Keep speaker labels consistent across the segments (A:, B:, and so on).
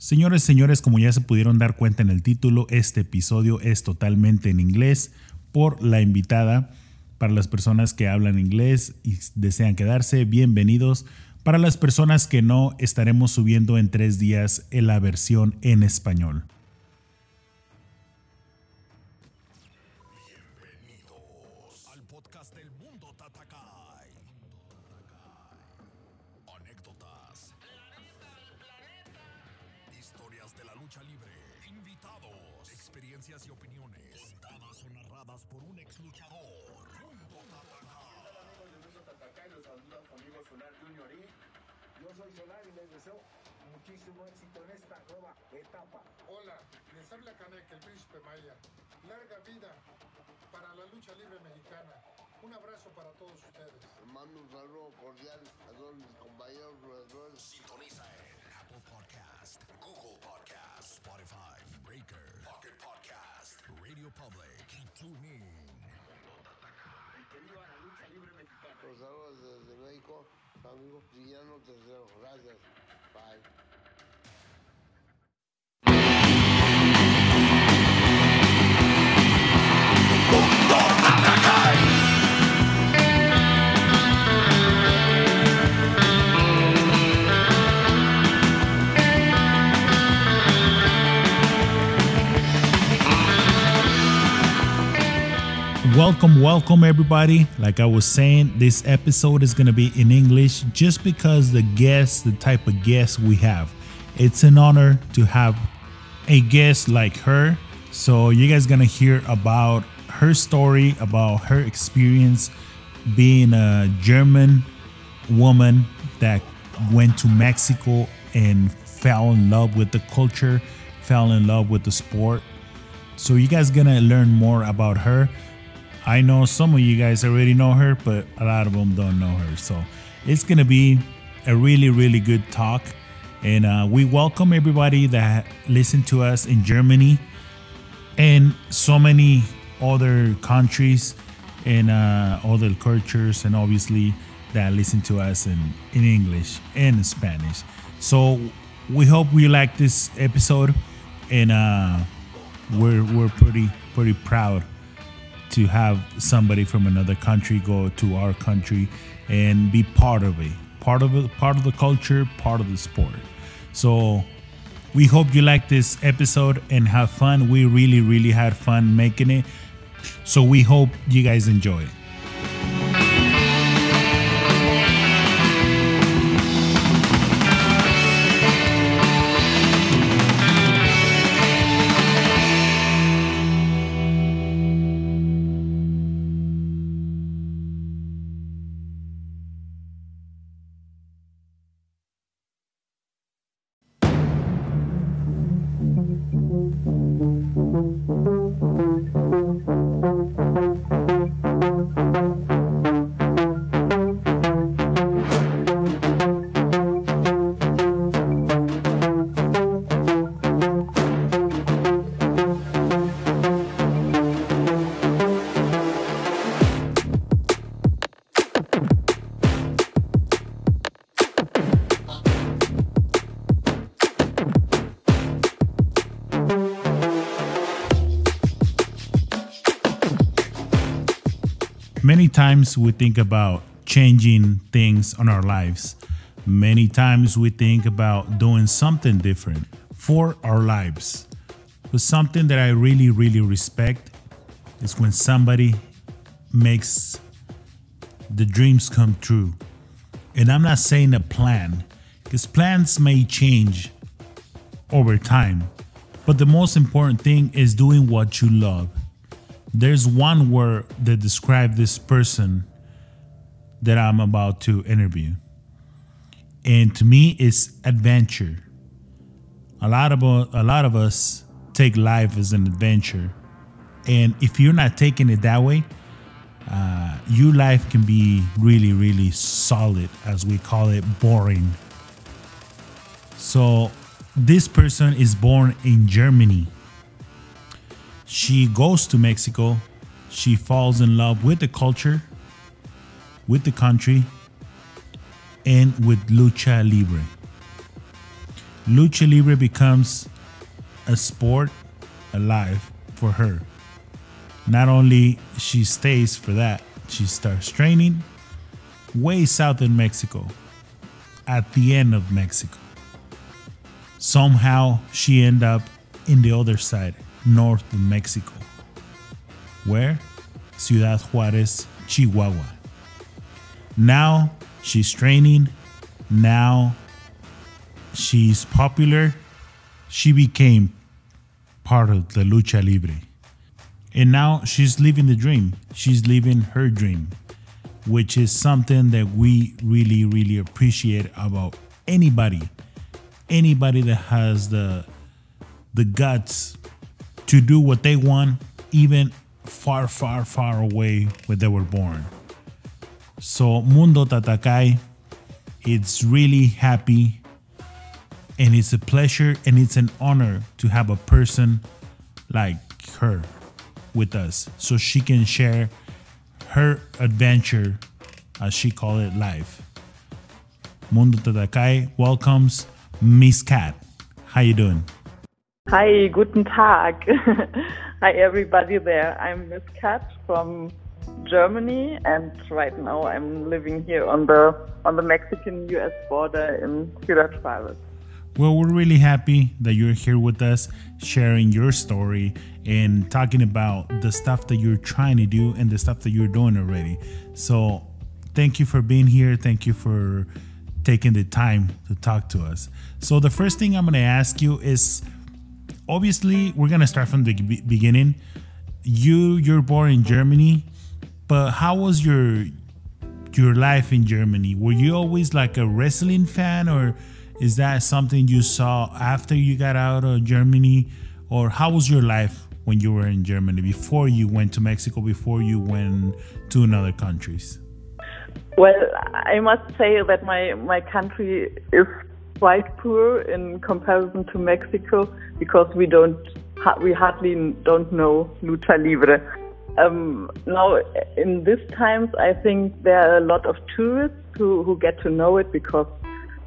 A: Señores, señores, como ya se pudieron dar cuenta en el título, este episodio es totalmente en inglés por la invitada. Para las personas que hablan inglés y desean quedarse, bienvenidos. Para las personas que no, estaremos subiendo en tres días en la versión en español.
B: Saludo cordial a todos mis compañeros luchadores.
C: Sintoniza en Apple Podcast, Google Podcast, Spotify, Breaker, Pocket Podcast, Radio Public y TuneIn.
B: Los saludos desde México, amigo Villano Tercero. Gracias. Bye.
A: Welcome, welcome, everybody. Like I was saying, this episode is going to be in English just because the guest, the type of guest we have. It's an honor to have a guest like her. So, you guys going to hear about her story, about her experience being a German woman that went to Mexico and fell in love with the culture, fell in love with the sport. So you guys gonna learn more about her. I know some of you guys already know her, but a lot of them don't know her. So it's gonna be a really, really good talk. And uh, we welcome everybody that listen to us in Germany and so many other countries and uh, other cultures, and obviously that listen to us in, in English and Spanish. So we hope you like this episode, and uh, we're we're pretty pretty proud to have somebody from another country go to our country and be part of it, part of it, part of the culture, part of the sport. So we hope you like this episode and have fun. We really, really had fun making it. So we hope you guys enjoy it. Times we think about changing things on our lives. Many times we think about doing something different for our lives. But something that I really, really respect is when somebody makes the dreams come true. And I'm not saying a plan, because plans may change over time. But the most important thing is doing what you love. There's one word that describes this person that I'm about to interview. And to me, it's adventure. A lot of a lot of us take life as an adventure, and if you're not taking it that way, uh, your life can be really, really solid, as we call it, boring. So, this person is born in Germany. She goes to Mexico. She falls in love with the culture, with the country, and with lucha libre. lucha libre becomes a sport alive for her. Not only she stays for that, she starts training way south in Mexico, at the end of Mexico. Somehow she end up in the other side, north Mexico. Where? Ciudad Juarez, Chihuahua. Now she's training. Now she's popular. She became part of the lucha libre. And now she's living the dream. She's living her dream, which is something that we really, really appreciate about anybody. Anybody that has the the guts to do what they want, even far, far, far away where they were born. So Mundo Tatakai, it's really happy and it's a pleasure and it's an honor to have a person like her with us so she can share her adventure as she call it life. mundo tatakai welcomes miss Kath how you doing
D: Hi, guten Tag. Hi, everybody there. I'm Miss Kath from Germany, and right now I'm living here on the on the Mexican-U.S. border in Ciudad Juarez.
A: Well, we're really happy that you're here with us, sharing your story and talking about the stuff that you're trying to do and the stuff that you're doing already. So, thank you for being here. Thank you for taking the time to talk to us. So, the first thing I'm going to ask you is obviously, we're to start from the beginning. You you're born in Germany, but how was your your life in Germany? Were you always like a wrestling fan, or is that something you saw after you got out of Germany? Or how was your life when you were in Germany before you went to Mexico, before you went to another countries?
D: Well, I must say that my my country is quite poor in comparison to Mexico because we don't we hardly don't know lucha libre. Um, now, in these times, I think there are a lot of tourists who, who get to know it because,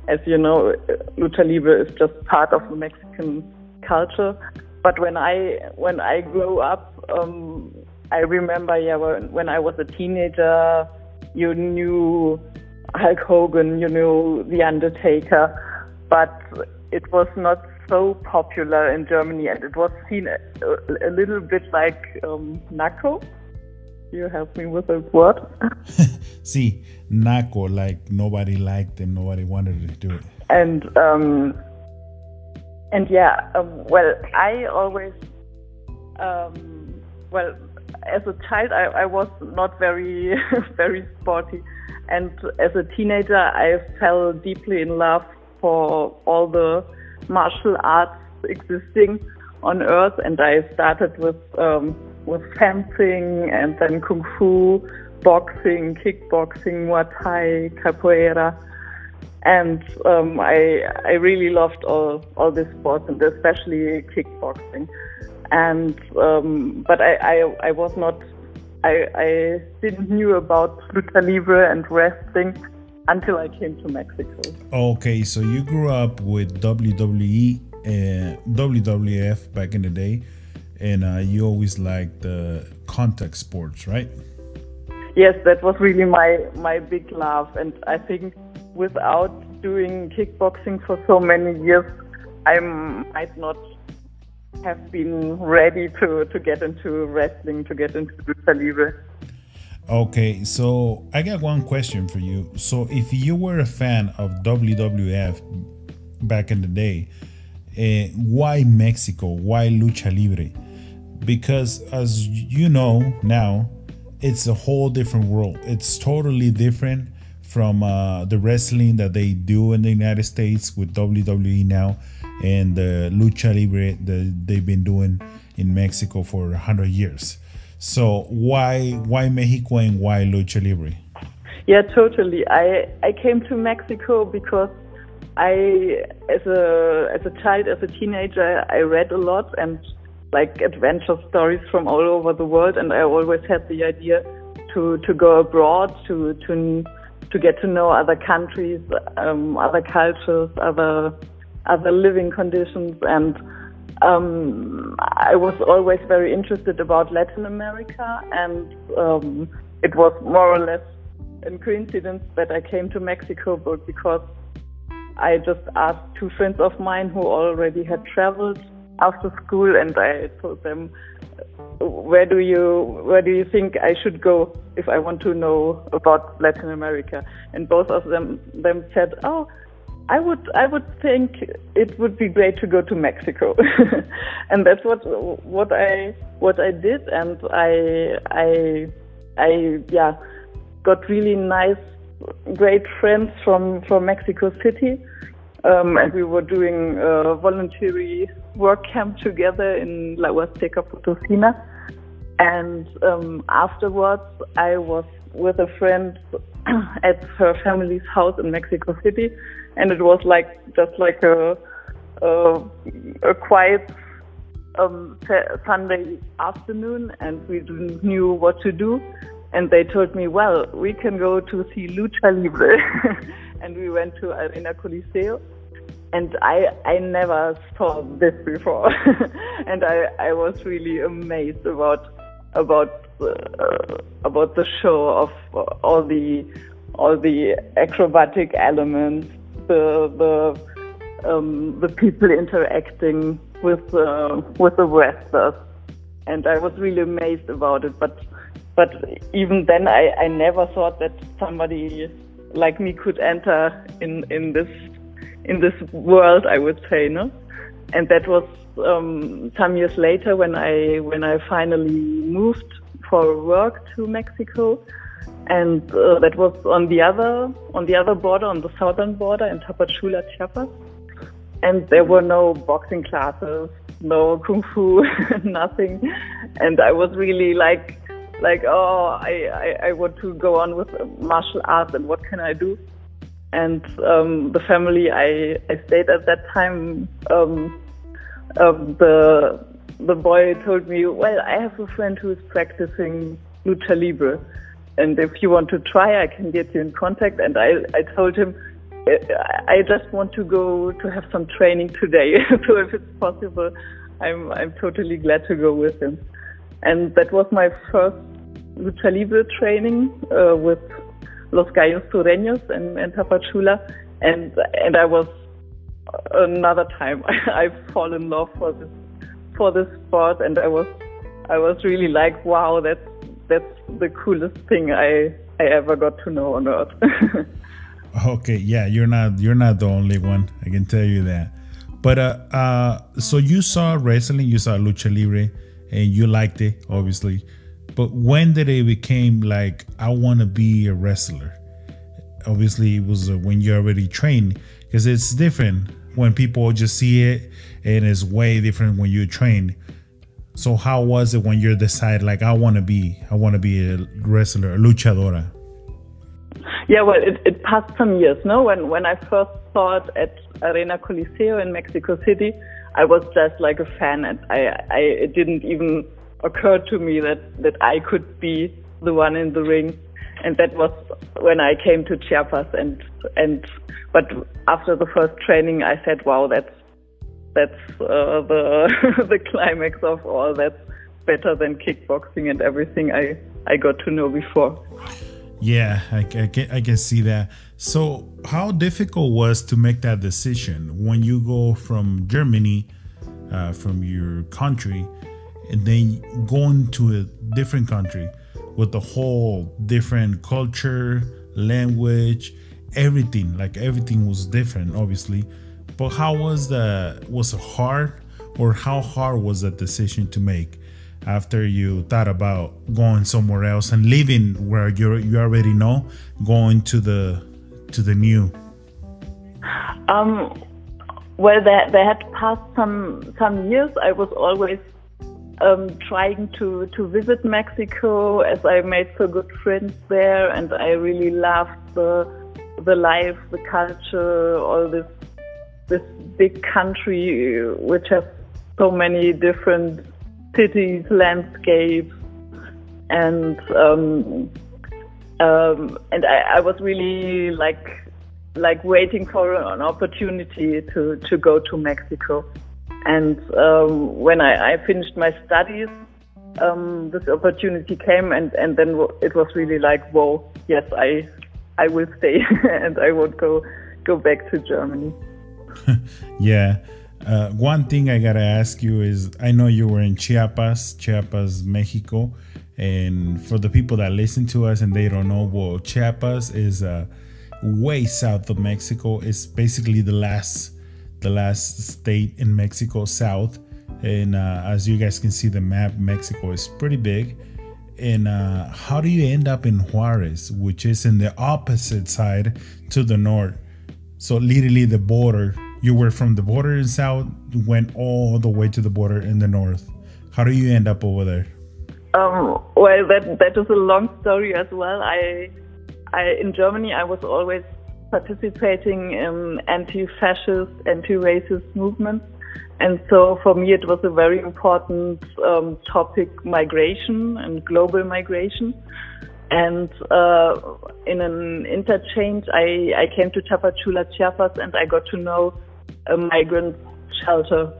D: as you know, lucha libre is just part of the Mexican culture. But when I when I grew up, um, I remember, yeah, when, when I was a teenager, you knew Hulk Hogan, you knew The Undertaker, but it was not so popular in Germany, and it was seen a, a little bit like um, Naco. You help me with this word.
A: See, Naco, like nobody liked him, nobody wanted to do it.
D: and um, and yeah, um, well, I always, um, well, as a child, I, I was not very very sporty, and as a teenager, I fell deeply in love for all the martial arts existing on Earth, and I started with um, with fencing and then kung fu, boxing, kickboxing, Muay Thai, capoeira. And um, I I really loved all all these sports and especially kickboxing, and um, but I, I I was not I I didn't knew about lucha libre and wrestling until I came to Mexico.
A: Okay, so you grew up with WWE and WWF back in the day, and uh, you always liked the contact sports, right?
D: Yes, that was really my my big love, and I think without doing kickboxing for so many years, I might not have been ready to, to get into wrestling, to get into lucha libre.
A: Okay, so I got one question for you. So, if you were a fan of WWF back in the day, uh, why Mexico? Why lucha libre? Because, as you know now, it's a whole different world. It's totally different from uh, the wrestling that they do in the United States with WWE now and the lucha libre that they've been doing in Mexico for 100 years. So why why Mexico and why lucha libre?
D: Yeah, totally. I I came to Mexico because I as a as a child, as a teenager, I read a lot and like adventure stories from all over the world, and I always had the idea to to go abroad to to to get to know other countries, um, other cultures, other other living conditions, and um, I was always very interested about Latin America, and um, it was more or less a coincidence that I came to Mexico, but because I just asked two friends of mine who already had traveled after school, and I told them, "Where do you where do you think I should go if I want to know about Latin America?" And both of them them said, "Oh." I would I would think it would be great to go to Mexico, and that's what what I what I did, and I I I yeah got really nice great friends from from Mexico City, um, and we were doing a voluntary work camp together in La Huasteca Potosina, and um, afterwards I was with a friend at her family's house in Mexico City, and it was like just like a a, a quiet um, Sunday afternoon, and we didn't knew what to do. And they told me, well, we can go to see Lucha Libre, and we went to Arena Coliseo. And I I never saw this before, and I I was really amazed about about uh, about the show of all the all the acrobatic elements, the the um, the people interacting with uh, with the wrestlers, and I was really amazed about it. But but even then, I, I never thought that somebody like me could enter in in this in this world. I would say no, and that was um, some years later when I when I finally moved for work to Mexico, and uh, that was on the other on the other border, on the southern border in Tapachula, Chiapas, and there were no boxing classes, no kung fu, nothing, and I was really like like oh I, I, I want to go on with martial arts and what can I do, and um, the family I I stayed at that time. Um, um, the the boy told me, well, I have a friend who is practicing lucha libre, and if you want to try, I can get you in contact. And I, I told him, I just want to go to have some training today. so if it's possible, I'm, I'm totally glad to go with him. And that was my first lucha libre training uh, with Los Gallos Sureños and, and Tapachula. And, and I was another time, I, fall in love for this for this sport, and I was I was really like, wow, that's that's the coolest thing I I ever got to know on earth.
A: okay, yeah, you're not you're not the only one. I can tell you that. But uh, uh, so you saw wrestling, you saw lucha libre, and you liked it, obviously. But when did it became like I want to be a wrestler? Obviously, it was uh, when you already trained, because it's different when people just see it and it's way different when you train so how was it when you decide like i want to be i want to be a wrestler a luchadora?
D: Yeah well it, it passed some years no? When when i first saw it at arena coliseo in mexico city i was just like a fan and i, I it didn't even occur to me that that i could be the one in the ring. And that was when I came to Chiapas and and but after the first training I said wow that's that's uh, the the climax of all that's better than kickboxing and everything I I got to know before
A: yeah I, I, can, I can see that so how difficult was to make that decision when you go from Germany uh, from your country and then going to a different country with a whole different culture, language, everything. Like everything was different, obviously. But how was the was it hard or how hard was that decision to make after you thought about going somewhere else and leaving where you you already know, going to the to the new?
D: Um well there there had passed some some years. I was always um, trying to, to visit Mexico as I made so good friends there and I really loved the the life, the culture, all this this big country which has so many different cities, landscapes, and um, um, and I, I was really like like waiting for an opportunity to, to go to Mexico. And um, when I, I finished my studies, um, this opportunity came, and, and then it was really like, whoa, yes, I I will stay, and I won't go go back to Germany.
A: yeah. Uh, one thing I gotta ask you is I know you were in Chiapas, Chiapas, Mexico, and for the people that listen to us and they don't know, well, Chiapas is uh, way south of Mexico. It's basically the last the last state in Mexico south, and uh, as you guys can see, the map, Mexico is pretty big. And uh, how do you end up in Juarez, which is in the opposite side to the north? So literally the border you were from the border in south, went all the way to the border in the north. How do you end up over there?
D: Um, well, that that is a long story as well. I, I in Germany, I was always participating in anti-fascist, anti-racist movements, and so for me it was a very important um, topic: migration and global migration. And uh, in an interchange, I, I came to Tapachula, Chiapas, and I got to know a migrant shelter,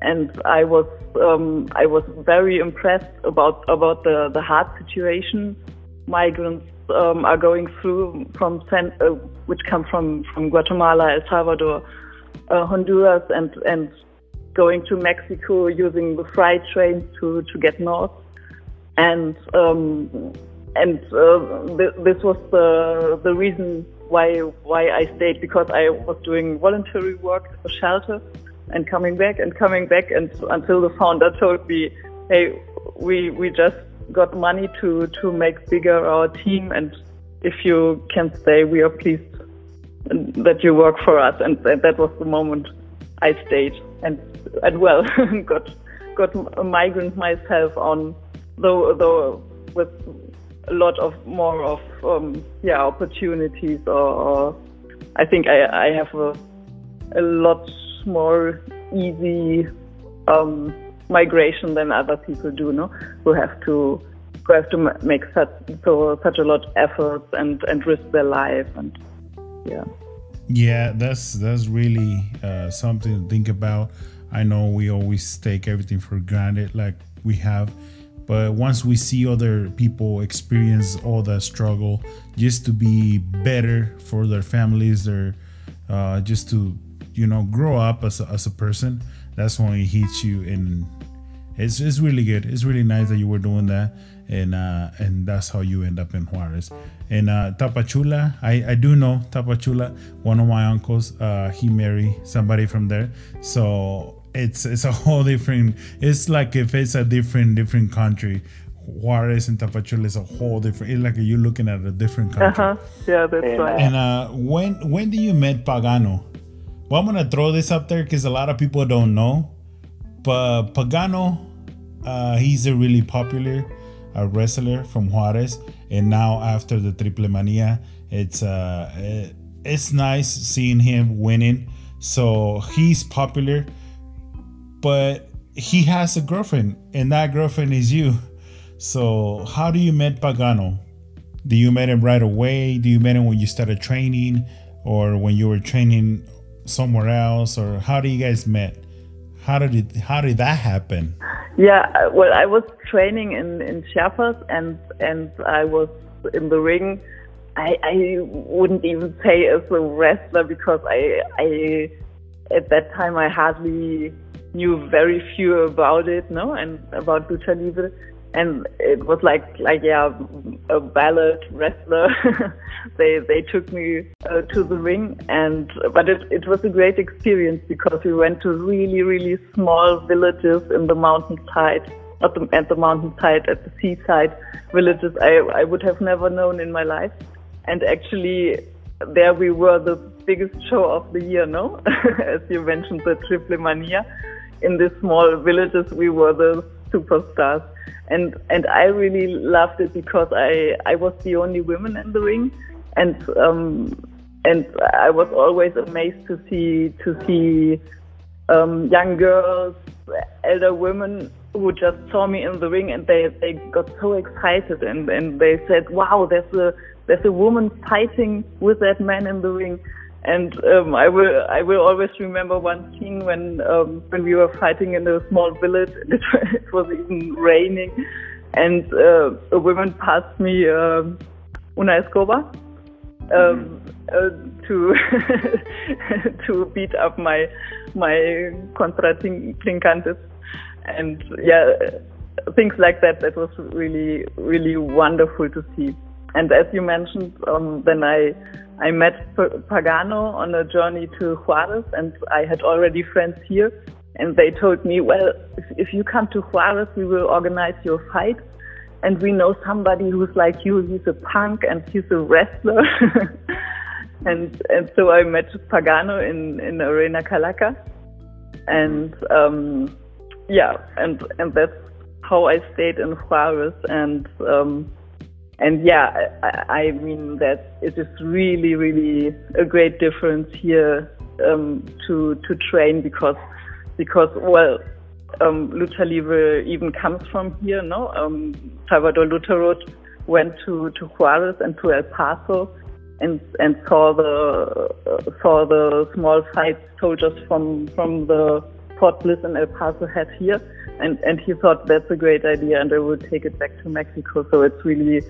D: and I was um, I was very impressed about about the the hard situation migrants um, are going through from uh, which come from from Guatemala, El Salvador, uh, Honduras, and and going to Mexico using the freight trains to to get north, and um, and uh, th- this was the the reason why why I stayed because I was doing voluntary work at a shelter and coming back and coming back and until the founder told me, hey, we we just got money to to make bigger our team and if you can stay, we are pleased that you work for us. And, that was the moment I stayed and and well got got a migrant myself on though though with a lot of more of um, yeah opportunities or, or, I think I, I have a, a lot more easy um, migration than other people do, no? Who have to who have to make such so such a lot of efforts and and risk their life and yeah.
A: Yeah, that's that's really uh, something to think about. I know we always take everything for granted, like we have but once we see other people experience all that struggle just to be better for their families their uh, just to you know grow up as a, as a person that's when it hits you. And it's, it's really good. It's really nice that you were doing that. And uh, and that's how you end up in Juarez. And uh, Tapachula I, I do know Tapachula one of my uncles uh, he married somebody from there. So it's it's a whole different it's like if it's a different different country Juarez and Tapachula is a whole different it's like you're looking at a different country.
D: Uh-huh. yeah that's and, right.
A: And uh when when do you met Pagano? Well I'm gonna throw this up there because a lot of people don't know but Pagano uh he's a really popular uh, wrestler from Juarez and now after the Triple Mania it's uh it's nice seeing him winning. So he's popular but he has a girlfriend, and that girlfriend is you. So how do you met Pagano? Do you met him right away? Do you met him when you started training, or when you were training somewhere else, or how do you guys met? How did it, how did that happen?
D: Yeah, well, I was training in in Chiapas, and and I was in the ring. I, I wouldn't even say as a wrestler because I I at that time I hardly knew very few about it, no, and about lucha libre, and it was like like yeah, a ballet wrestler. they they took me uh, to the ring, and but it it was a great experience because we went to really really small villages in the mountainside. At the, at the mountainside, at the seaside villages, I, I would have never known in my life. And actually, there we were the biggest show of the year, no? As you mentioned, the Triple Mania in these small villages, we were the superstars. And and I really loved it because I I was the only woman in the ring, and um, and I was always amazed to see to see um, young girls, elder women who just saw me in the ring and they, they got so excited and, and they said, wow, there's a there's a woman fighting with that man in the ring And um, I will I will always remember one scene when um, when we were fighting in a small village. And it, it was even raining, and uh, a woman passed me um, una escoba um, uh, to to beat up my my contratrincantes, and yeah, things like that. That was really really wonderful to see. And as you mentioned, um, then I I met Pagano on a journey to Juarez, and I had already friends here, and they told me, well, if, if you come to Juarez, we will organize your fight and we know somebody who's like you, he's a punk and he's a wrestler. and and so I met Pagano in, in Arena Calaca. And um, yeah, and and that's how I stayed in Juarez and um, and yeah, I, I mean that it is really, really a great difference here um, to to train because because well um, lucha libre even comes from here. No, um, Salvador Lutteroth went to, to Juarez and to El Paso and and saw the uh, saw the small fight soldiers from from the Fort Bliss and El Paso had here, and and he thought that's a great idea, and I would take it back to Mexico. So it's really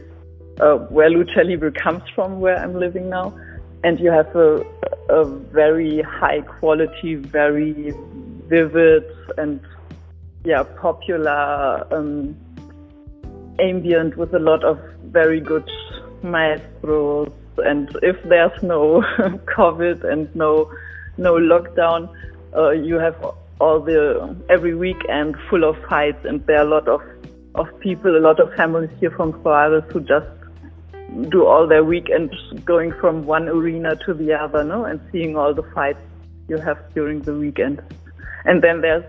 D: uh, where lucha libre comes from, where I'm living now, and you have a a very high quality, very vivid and yeah, popular um, ambient with a lot of very good maestros. And if there's no COVID and no no lockdown, uh, you have all the every weekend full of fights, and there are a lot of of people, a lot of families here from Juarez who just do all their weekends going from one arena to the other, no, and seeing all the fights you have during the weekend. And then there's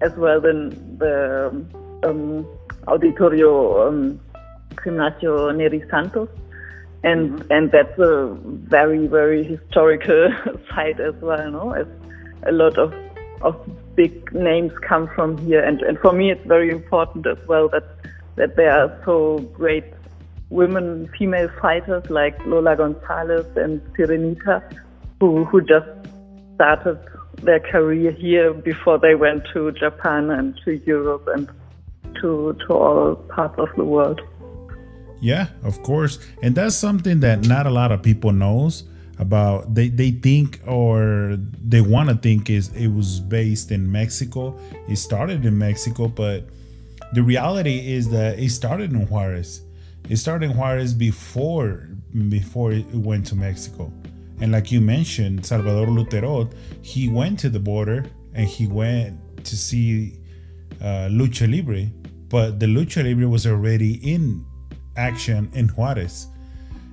D: as well the, the um, Auditorio um, Gimnasio Neri Santos. And, mm-hmm. and that's a very, very historical site as well, no? As a lot of, of big names come from here. And, and for me, it's very important as well that, that there are so great women, female fighters like Lola Gonzalez and Sirenita, who, who just started their career here before they went to Japan and to Europe and to to all parts of the world.
A: Yeah, of course. And that's something that not a lot of people knows about they, they think or they want to think is it was based in Mexico. It started in Mexico, but the reality is that it started in Juarez. It started in Juarez before before it went to Mexico. And like you mentioned, Salvador Lutteroth, he went to the border and he went to see uh, Lucha Libre, but the Lucha Libre was already in action in Juarez.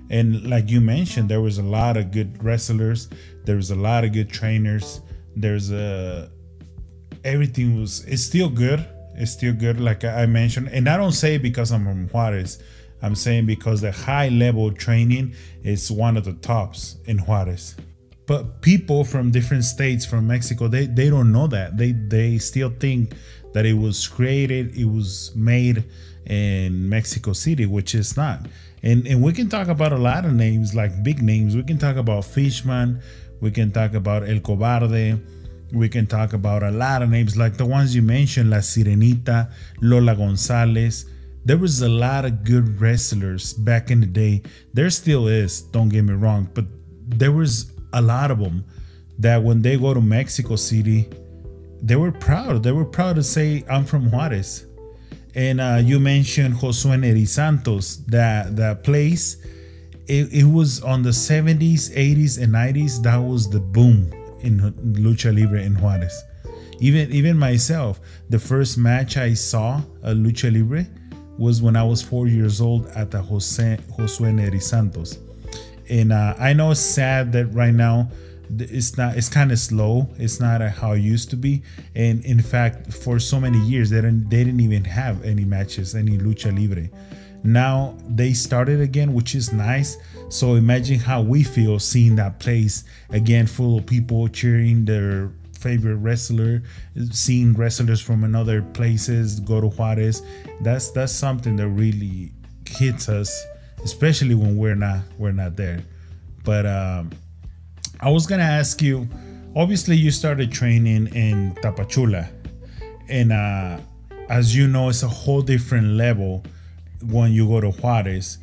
A: And like you mentioned, there was a lot of good wrestlers, there was a lot of good trainers. There's a everything was it's still good. It's still good, like I mentioned. And I don't say because I'm from Juarez. I'm saying because the high level training is one of the tops in Juarez. But people from different states from Mexico, they, they don't know that. They they still think that it was created, it was made in Mexico City, which is not. And and we can talk about a lot of names, like big names. We can talk about Fishman, we can talk about El Cobarde, we can talk about a lot of names like the ones you mentioned, La Sirenita, Lola Gonzalez, there was a lot of good wrestlers back in the day. There still is, don't get me wrong, but there was a lot of them that when they go to Mexico City, they were proud. They were proud to say, I'm from Juarez. And uh, you mentioned Josue Neri Santos, that, that place. It, it was on the 70s, 80s, and 90s. That was the boom in Lucha Libre in Juarez. Even even myself, the first match I saw a Lucha Libre, was when I was four years old at the Jose, Josue Neri Santos. And uh, I know it's sad that right now it's not it's kind of slow. It's not how it used to be. And in fact for so many years they didn't they didn't even have any matches any lucha libre. Now they started again which is nice. So imagine how we feel seeing that place again full of people cheering their favorite wrestler, seeing wrestlers from another places go to Juarez. That's that's something that really hits us, especially when we're not we're not there. But um, I was gonna ask you. Obviously, you started training in Tapachula, and uh, as you know, it's a whole different level when you go to Juarez.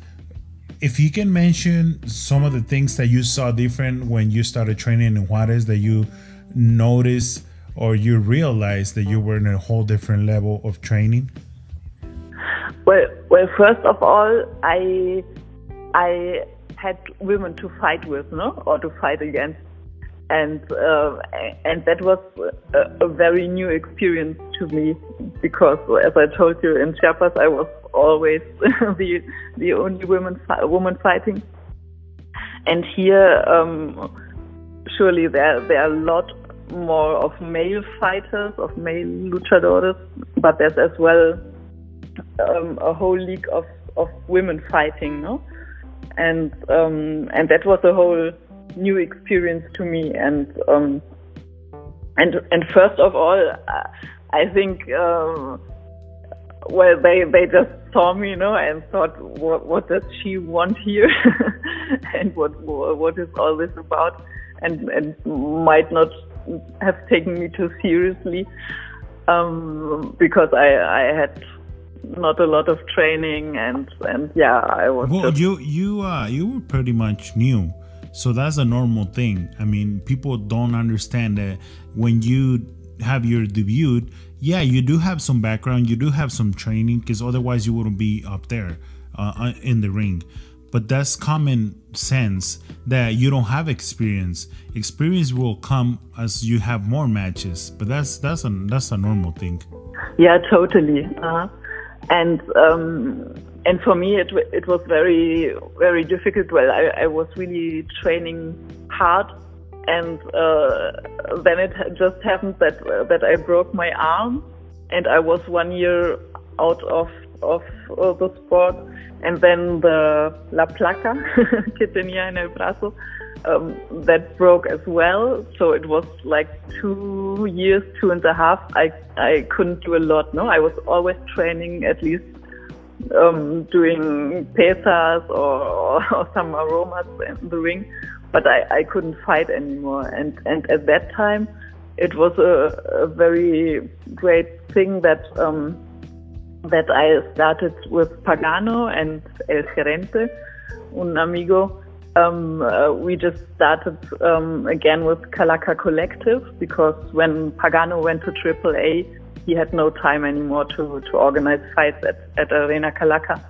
A: If you can mention some of the things that you saw different when you started training in Juarez that you noticed or you realized that you were in a whole different level of training.
D: Well, well, first of all, I I had women to fight with, no, or to fight against, and uh, and that was a, a, very new experience to me because, as I told you, in Chiapas I was always the the only woman woman fighting, and here um, surely there there are a lot more of male fighters, of male luchadores, but there's as well um, a whole league of, of women fighting, no? And um, and that was a whole new experience to me. And um, and and first of all, I think uh, well they they just saw me, you know, and thought, what what does she want here, and what what is all this about, and and might not have taken me too seriously um, because I I had not a lot of training and and yeah I was.
A: Well, you you uh you were pretty much new, so that's a normal thing. I mean, people don't understand that when you have your debut, yeah, you do have some background, you do have some training, because otherwise you wouldn't be up there uh, uh in the ring. But that's common sense that you don't have experience. Experience will come as you have more matches but that's that's a that's a normal thing.
D: Yeah totally uh, and um, and for me it it was very very difficult well i, I was really training hard and uh, then it just happened that uh, that i broke my arm and i was one year out of of uh, the sport and then the La Placa que tenía en el brazo um, that broke as well. So it was like two years, two and a half. I I couldn't do a lot. No, I was always training at least um, doing pesas or, or some aromas in the ring, but I, I couldn't fight anymore. And and at that time, it was a, a very great thing that. Um, that I started with Pagano and El Gerente, un amigo. Um, uh, we just started um, again with Calaca Collective because when Pagano went to AAA, he had no time anymore to, to organize fights at, at Arena Calaca.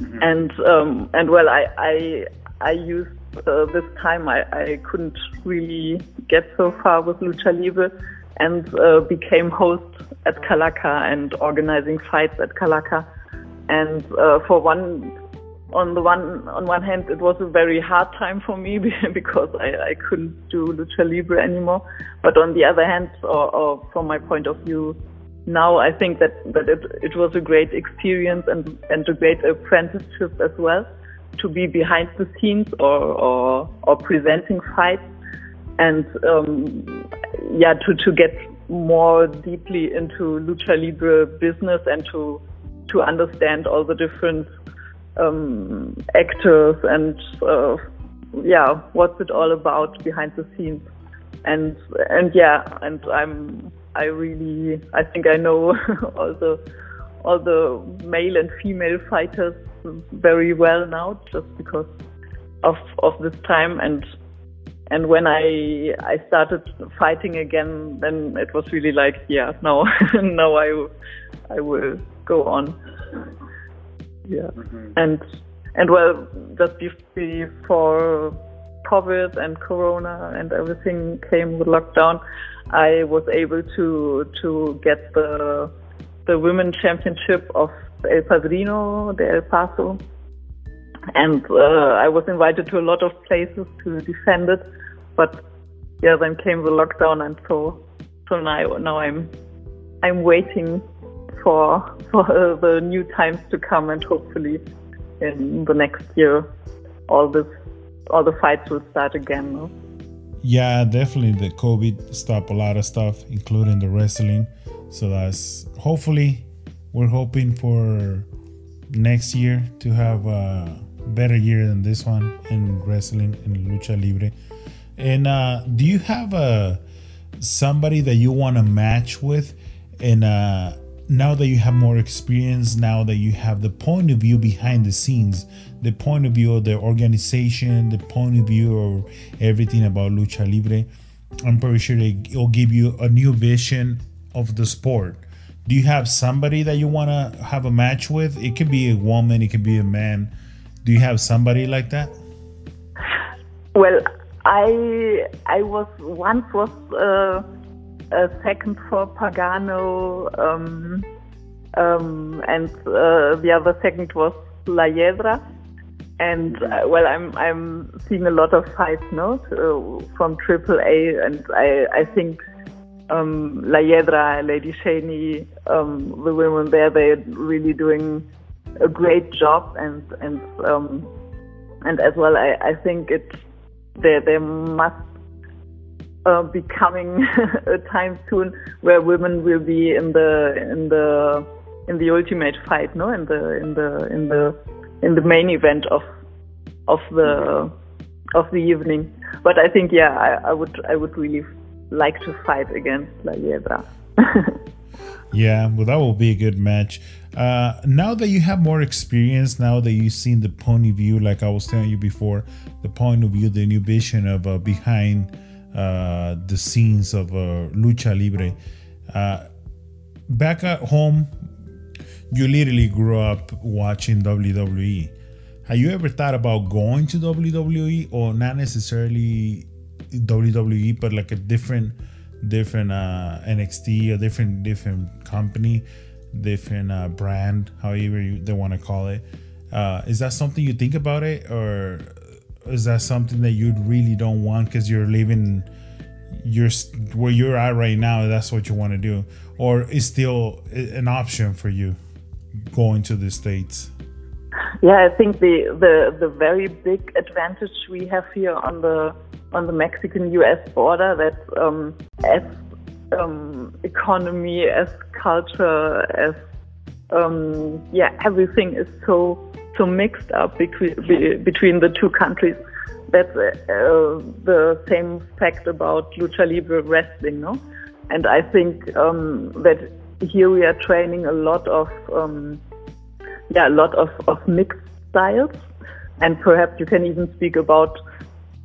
D: Mm-hmm. And um, and well, I I, I used uh, this time. I, I couldn't really get so far with Lucha Libre, and uh, became host at Calaca and organizing fights at Calaca. And uh, for one, on the one on one hand, it was a very hard time for me because I, I couldn't do lucha libre anymore. But on the other hand, or, or from my point of view, now I think that that it, it was a great experience and and a great apprenticeship as well to be behind the scenes or or, or presenting fights and um, yeah, to to get more deeply into lucha libre business and to to understand all the different um, actors and uh, yeah, what's it all about behind the scenes, and and yeah, and I'm I really I think I know all the all the male and female fighters very well now just because of of this time and and when I I started fighting again, then it was really like, yeah, no, no, I I will go on. Yeah, mm-hmm. and and well, just before COVID and Corona and everything came with lockdown, I was able to to get the the women championship of El Padrino de El Paso and uh, I was invited to a lot of places to defend it. But yeah, then came the lockdown, and so so now now I'm I'm waiting for for uh, the new times to come, and hopefully in the next year all this all the fights will start again. No?
A: Yeah, definitely. The COVID stopped a lot of stuff, including the wrestling. So that's hopefully we're hoping for next year to have a better year than this one in wrestling in lucha libre And uh, do you have a somebody that you want to match with? And uh, now that you have more experience, now that you have the point of view behind the scenes, the point of view of the organization, the point of view of everything about lucha libre, I'm pretty sure it'll give you a new vision of the sport. Do you have somebody that you want to have a match with? It could be a woman, it could be a man. Do you have somebody like that?
D: Well, I I was once was uh, a second for Pagano, um, um, and uh, the other second was La Hiedra. And uh, well, I'm I'm seeing a lot of fights now uh, from AAA, and I I think um, La Hiedra, Lady Shani, um, the women there, they're really doing a great job, and and um, and as well, I, I think it there there must uh, be coming a time soon where women will be in the in the in the ultimate fight, no, in the in the in the in the main event of of the of the evening. But I think, yeah, I, I would I would really like to fight against La Hiedra.
A: yeah, well, that will be a good match. Uh, now that you have more experience, now that you've seen the point of view, like I was telling you before, the point of view, the new vision of uh, behind uh, the scenes of uh, lucha libre. Uh, back at home, you literally grew up watching WWE. Have you ever thought about going to WWE or not necessarily WWE, but like a different, different uh, NXT, a different, different company, different uh, brand, however you, they want to call it? Uh, is that something you think about it, or is that something that you really don't want because you're living you're where you're at right now that's what you want to do or is still an option for you going to the states
D: yeah i think the the the very big advantage we have here on the on the mexican us border that um, as um, economy as culture as um, yeah everything is so so mixed up between between the two countries. That's uh, the same fact about lucha libre wrestling, no? And I think um, that here we are training a lot of um, yeah a lot of, of mixed styles, and perhaps you can even speak about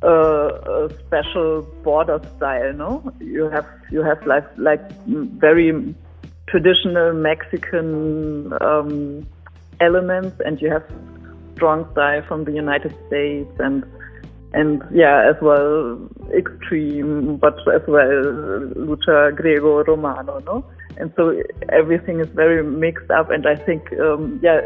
D: uh, a special border style. No, you have you have like like very traditional Mexican. Um, elements, and you have strong style from the United States and and yeah, as well extreme, but as well lucha Griego Romano, no? And so everything is very mixed up, and I think um, yeah,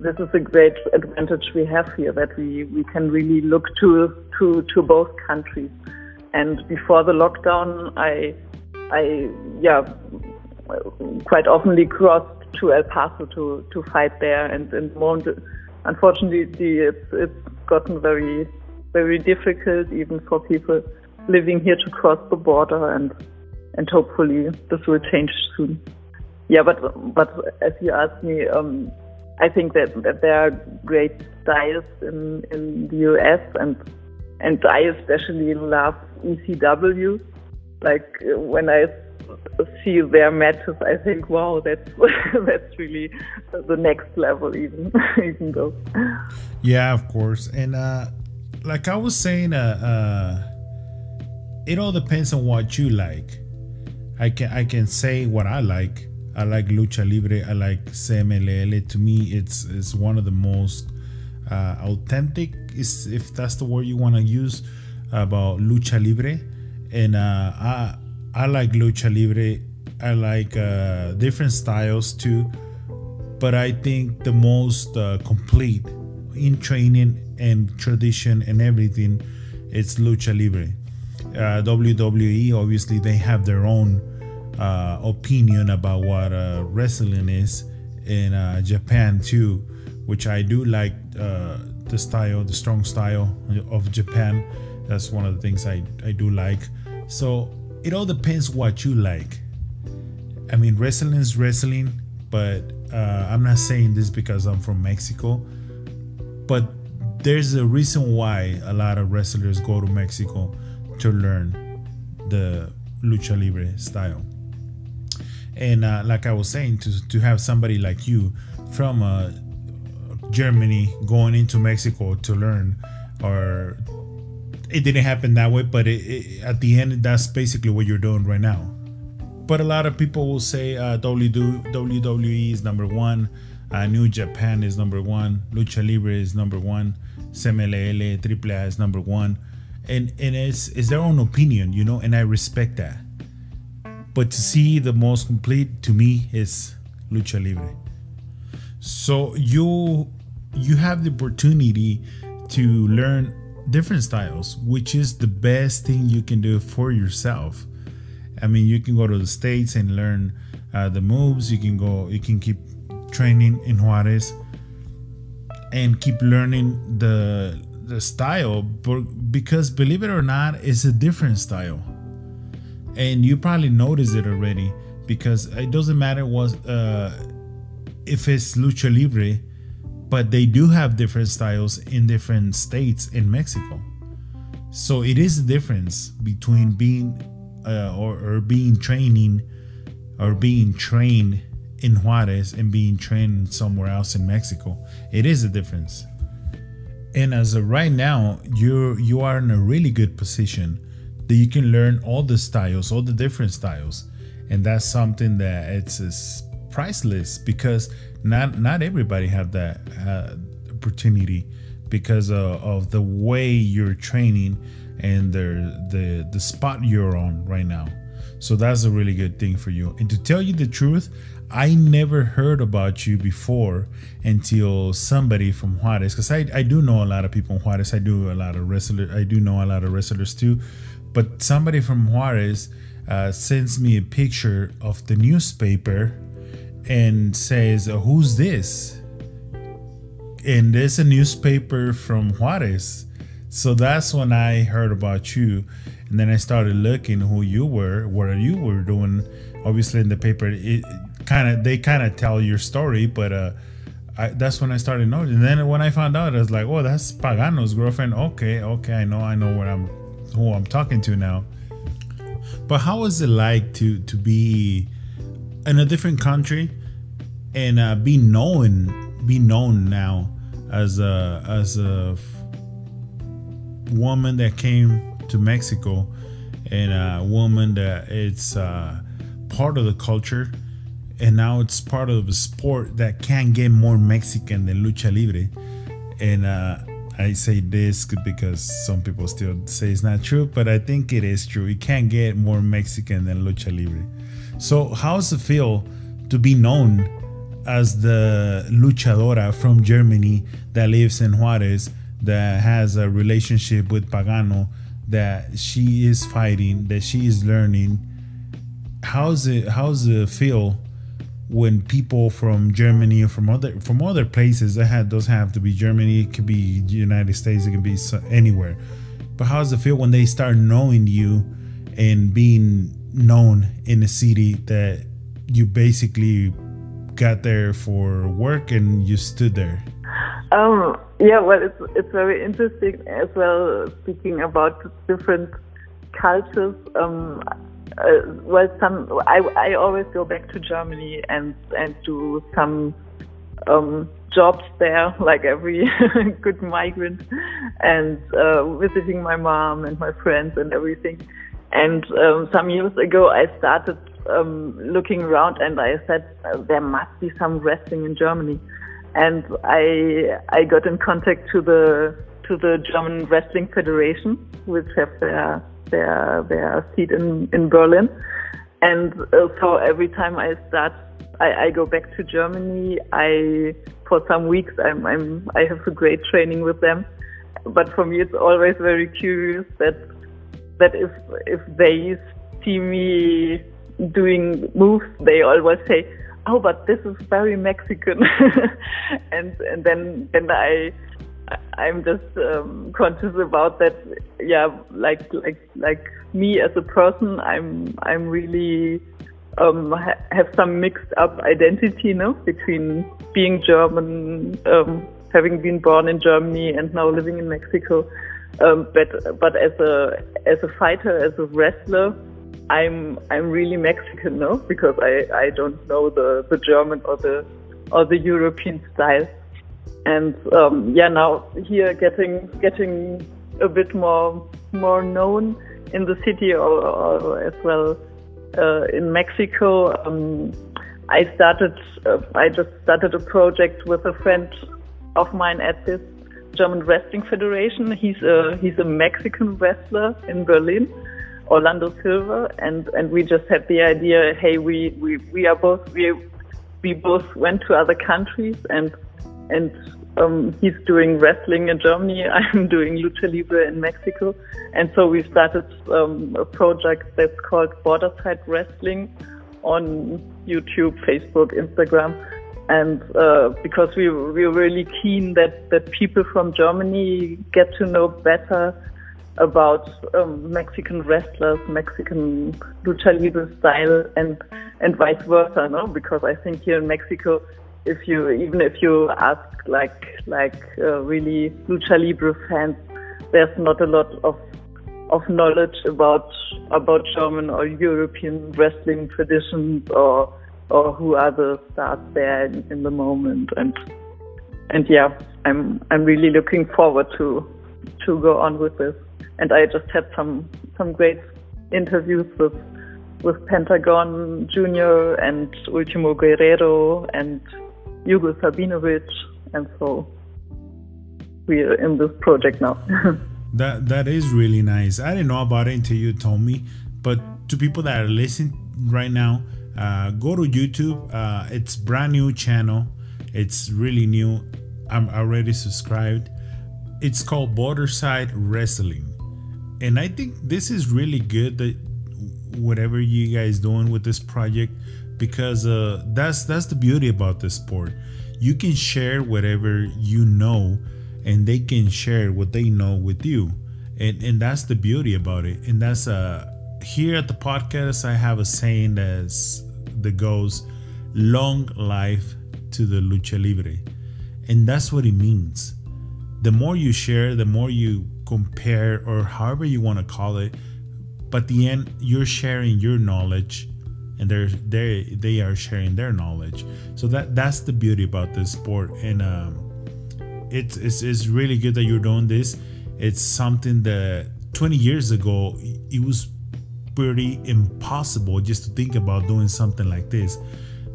D: this is a great advantage we have here that we we can really look to to to both countries. And before the lockdown, I I yeah quite oftenly crossed to El Paso to, to fight there. And, and unfortunately, it's, it's gotten very, very difficult even for people living here to cross the border. And, and hopefully this will change soon. Yeah, but, but as you asked me, um, I think that, that there are great styles in, in the US and, and I especially love ECW. Like when I see their matches, I think, wow, that's that's really the next level, even even though.
A: Yeah, of course, and uh, like I was saying, uh, uh, it all depends on what you like. I can I can say what I like. I like lucha libre. I like CMLL. To me, it's it's one of the most uh, authentic, is if that's the word you want to use about lucha libre, and uh, I I like lucha libre. I like uh, different styles too, but I think the most uh, complete in training and tradition and everything, it's lucha libre. Uh, WWE obviously they have their own uh, opinion about what uh, wrestling is in uh, Japan too, which I do like the style, the strong style of Japan. That's one of the things I, I do like. So it all depends what you like. I mean, wrestling is wrestling, but uh, I'm not saying this because I'm from Mexico. But there's a reason why a lot of wrestlers go to Mexico to learn the lucha libre style. And uh, like I was saying, to to have somebody like you from uh, Germany going into Mexico to learn, or it didn't happen that way, but it, it, at the end, that's basically what you're doing right now. But a lot of people will say uh, WWE is number one, uh, New Japan is number one, Lucha Libre is number one, CMLL, AAA is number one, and and it's it's their own opinion, you know, and I respect that. But to see the most complete to me is Lucha Libre. So you you have the opportunity to learn different styles, which is the best thing you can do for yourself. I mean, you can go to the states and learn uh, the moves. You can go, you can keep training in Juarez and keep learning the the style. Because believe it or not, it's a different style, and you probably noticed it already. Because it doesn't matter what uh, if it's lucha libre but they do have different styles in different states in Mexico. So it is a difference between being uh, or, or being training or being trained in Juarez and being trained somewhere else in Mexico. It is a difference. And as of right now, you you are in a really good position that you can learn all the styles, all the different styles, and that's something that it's, it's priceless because not not everybody have that uh, opportunity because of, of, the way you're training and the the the spot you're on right now. So that's a really good thing for you. And to tell you the truth, I never heard about you before until somebody from Juarez, because I, I do know a lot of people in Juarez. I do a lot of wrestlers. I do know a lot of wrestlers too, but somebody from Juarez uh, sends me a picture of the newspaper and says, uh, Who's this? And there's a newspaper from Juarez. So that's when I heard about you. And then I started looking who you were, what you were doing. Obviously, in the paper, it kind of they kind of tell your story, but uh, I, that's when I started noticing. And then when I found out, I was like, "Oh, that's Pagano's girlfriend." Okay, okay, I know, I know what I'm, who I'm talking to now. But how is it like to to be in a different country and uh, be known be known now as a as a woman that came to Mexico and a woman that it's uh, part of the culture and now it's part of a sport that can get more Mexican than lucha libre and uh, I say this because some people still say it's not true, but I think it is true. It can get more Mexican than lucha libre. So, how's it feel to be known as the luchadora from Germany that lives in Juarez that has a relationship with Pagano that she is fighting, that she is learning. How's it how's it feel when people from Germany or from other from other places that had those have to be Germany, it could be United States, it can be anywhere. But how does it feel when they start knowing you and being known in a city that you basically got there for work and you stood there?
D: Um, yeah, well, it's it's very interesting as well. Speaking about different cultures, um, uh, well, some I I always go back to Germany and and do some um, jobs there, like every good migrant, and uh, visiting my mom and my friends and everything. And um, some years ago, I started um, looking around and I said uh, there must be some wrestling in Germany, and I I got in contact to the to the German Wrestling Federation, which have their their their seat in in Berlin, and uh, so every time I start. I, I go back to Germany. I for some weeks I'm, I'm I have a great training with them, but for me it's always very curious that that if if they see me doing moves, they always say, "Oh, but this is very Mexican," and and then then I I'm just um, conscious about that. Yeah, like like like me as a person, I'm I'm really um, ha- have some mixed up identity, know, between being German, um, having been born in Germany and now living in Mexico. Um, but but as a as a fighter, as a wrestler, I'm I'm really Mexican, no, because I, I don't know the, the German or the or the European style. And um, yeah, now here getting getting a bit more more known in the city or, or as well uh, in Mexico. Um, I started uh, I just started a project with a friend of mine at this German Wrestling Federation. He's a he's a Mexican wrestler in Berlin, Orlando Silva, and and we just had the idea. Hey, we we we are both we we both went to other countries and and um, he's doing wrestling in Germany. I'm doing lucha libre in Mexico, and so we started um, a project that's called Borderside Wrestling on YouTube, Facebook, Instagram and uh, because we we were really keen that that people from Germany get to know better about um, Mexican wrestlers, Mexican lucha libre style, and and vice versa, no? Because I think here in Mexico, if you even if you ask like like uh, really lucha libre fans, there's not a lot of of knowledge about about German or European wrestling traditions or or who are the stars there in, in the moment. And and yeah i'm i'm really looking forward to to go on with this. And i just had some some great interviews with with pentagon junior and ultimo guerrero and hugo savinovich and so we're in this project now
A: that that is really nice i didn't know about it until you told me but to people that are listening right now uh, go to YouTube. Uh, it's brand new channel. It's really new. I'm already subscribed. It's called Borderside Wrestling, and I think this is really good that whatever you guys doing with this project because uh, that's that's the beauty about this sport. You can share whatever you know, and they can share what they know with you, and and that's the beauty about it. And that's uh here at the podcast, I have a saying that's that goes long life to the lucha libre. And that's what it means. The more you share, the more you compare, or however you want to call it, but the end, you're sharing your knowledge and they're they they are sharing their knowledge so that that's the beauty about this sport and um, it's, it's it's really good that you're doing this it's something that 20 years ago it was pretty impossible just to think about doing something like this.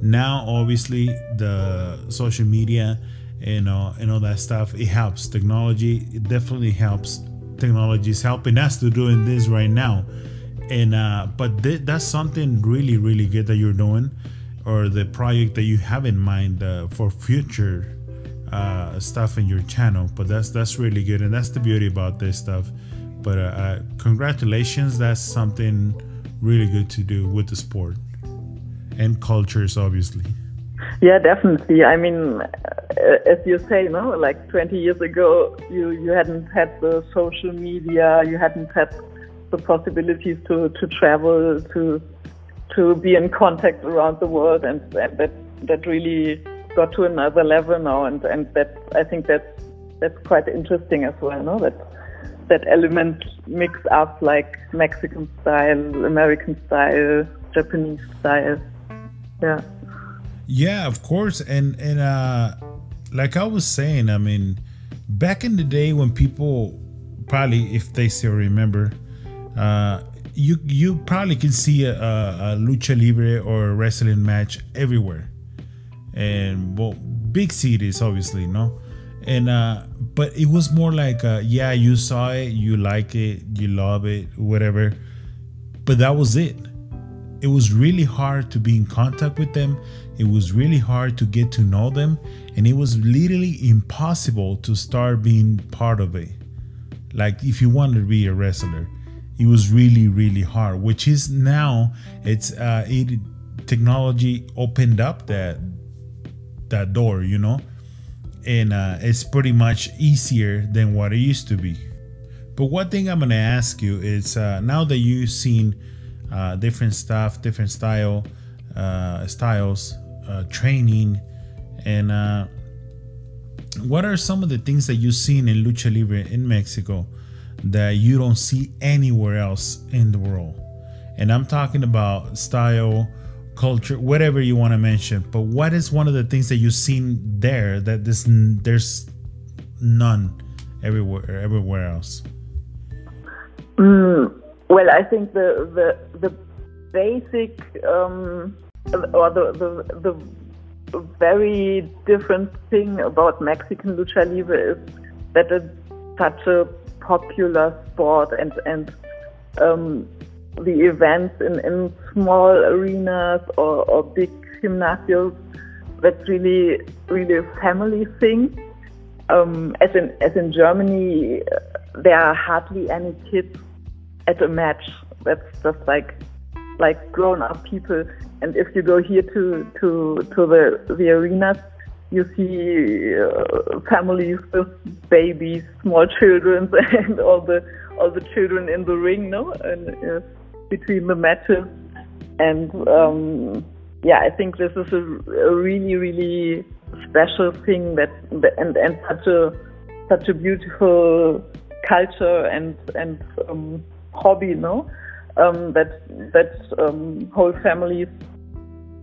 A: Now, obviously, the social media and uh, and all that stuff it helps. Technology it definitely helps. Technology is helping us to doing this right now, and uh, but th- that's something really really good that you're doing, or the project that you have in mind uh, for future uh, stuff in your channel. But that's that's really good, and that's the beauty about this stuff but uh, uh, congratulations, that's something really good to do with the sport and cultures, obviously.
D: Yeah, definitely. I mean, uh, as you say, no, like 20 years ago, you, you hadn't had the social media, you hadn't had the possibilities to, to travel, to to be in contact around the world, and, and that that really got to another level now, and and that I think that's that's quite interesting as well, no, that that element mix up like Mexican style, American style, Japanese style. Yeah.
A: Yeah, of course. And and uh like I was saying, I mean, back in the day when people probably if they still remember, uh you you probably can see a, a, a lucha libre or a wrestling match everywhere. And well big cities obviously, no? and uh but it was more like uh yeah you saw it you like it you love it whatever. But that was it. It was really hard to be in contact with them. It was really hard to get to know them. And it was literally impossible to start being part of it. Like if you wanted to be a wrestler it was really really hard which is now it's uh it technology opened up that that door you know and uh, it's pretty much easier than what it used to be. But one thing I'm gonna ask you is uh, now that you've seen uh, different stuff, different style, uh, styles, uh, training, and uh, what are some of the things that you've seen in lucha libre in Mexico that you don't see anywhere else in the world? And I'm talking about style, culture, whatever you want to mention. But what is one of the things that you've seen there that there's there's none everywhere everywhere else?
D: Mm, well, I think the the the basic um, or the, the the very different thing about Mexican lucha libre is that it's such a popular sport and and um, the events in, in small arenas or, or big gymnasiums that's really really a family thing. Um, as in as in Germany, there are hardly any kids at a match. That's just like like grown up people. And if you go here to to to the the arenas, you see uh, families with babies, small children, and all the all the children in the ring, no, and uh, between the matches. And um, yeah, I think this is a, a really really special thing that and and such a such a beautiful culture and and um, hobby, no? Um, that that um, whole families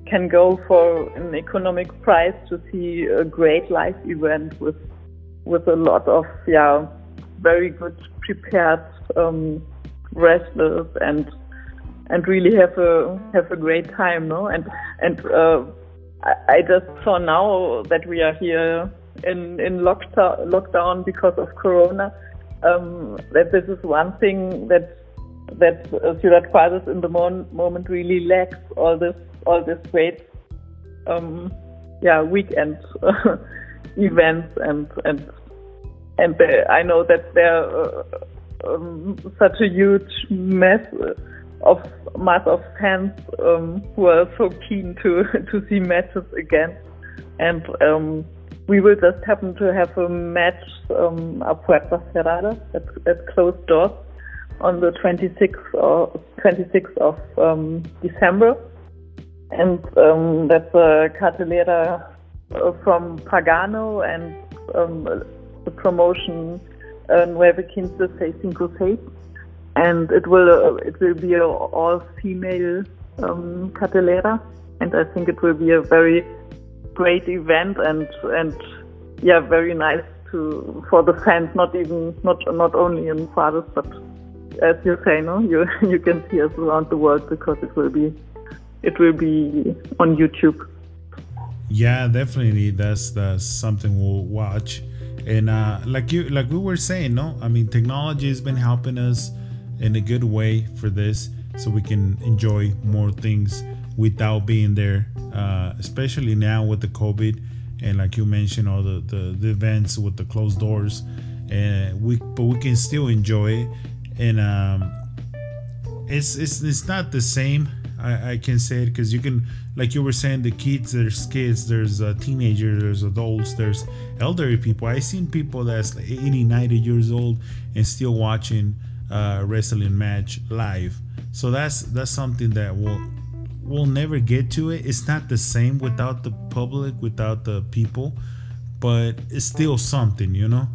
D: can go for an economic price to see a great live event with with a lot of yeah very good prepared um, wrestlers and and really have a have a great time, no? And and uh, I, I just saw now that we are here in in lockdown lockdown because of Corona. Um, that this is one thing that that uh, Ciudad in the moment really lacks all this all this great um, yeah weekend events and and and uh, I know that there are uh, um, such a huge mass of mass of fans um, who are so keen to to see matches again. And um, we will just happen to have a match um, a puerta cerrada at, at closed doors on the 26th or 26th of um, December, and um, that's a cartelera uh, from Pagano and um, the promotion uh, Nueve Cinco Seis, and it will uh, it will be an all female um, cartelera, and I think it will be a very great event and and yeah very nice to for the fans not even not not only in Juarez but as you say, no, you you can see us around the world because it will be it will be on YouTube.
A: Yeah, definitely. That's that's something we'll watch. And uh, like you like we were saying, no, I mean technology has been helping us in a good way for this, so we can enjoy more things without being there. Uh, especially now with the COVID, and like you mentioned, all the, the, the events with the closed doors, and we but we can still enjoy it and um, it's it's it's not the same. I, I can say it because you can, like you were saying, the kids. There's kids. There's uh, teenagers. There's adults. There's elderly people. I seen people that's like 80, 90 years old and still watching uh, wrestling match live. So that's that's something that will we'll never get to it. It's not the same without the public, without the people, but it's still something, you know.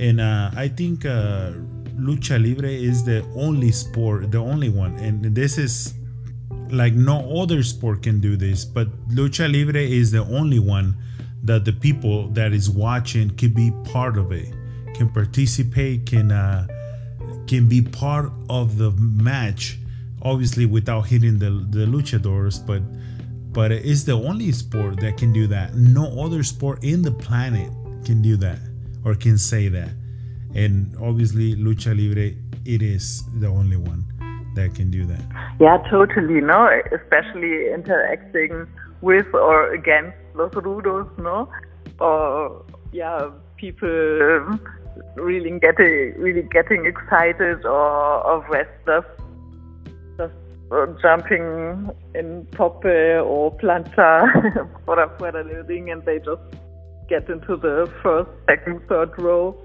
A: And uh, I think uh, lucha libre is the only sport, the only one, and this is like no other sport can do this, but lucha libre is the only one that the people that is watching can be part of it, can participate, can uh, can be part of the match. Obviously, without hitting the the luchadors, but but it's the only sport that can do that. No other sport in the planet can do that or can say that and obviously lucha libre it is the only one that can do that.
D: Yeah totally no? Especially interacting with or against los rudos no? Or yeah people really getting really getting excited or of wrestlers just uh, jumping in tope or plancha fuera fuera del ring and they just get into the first second third row.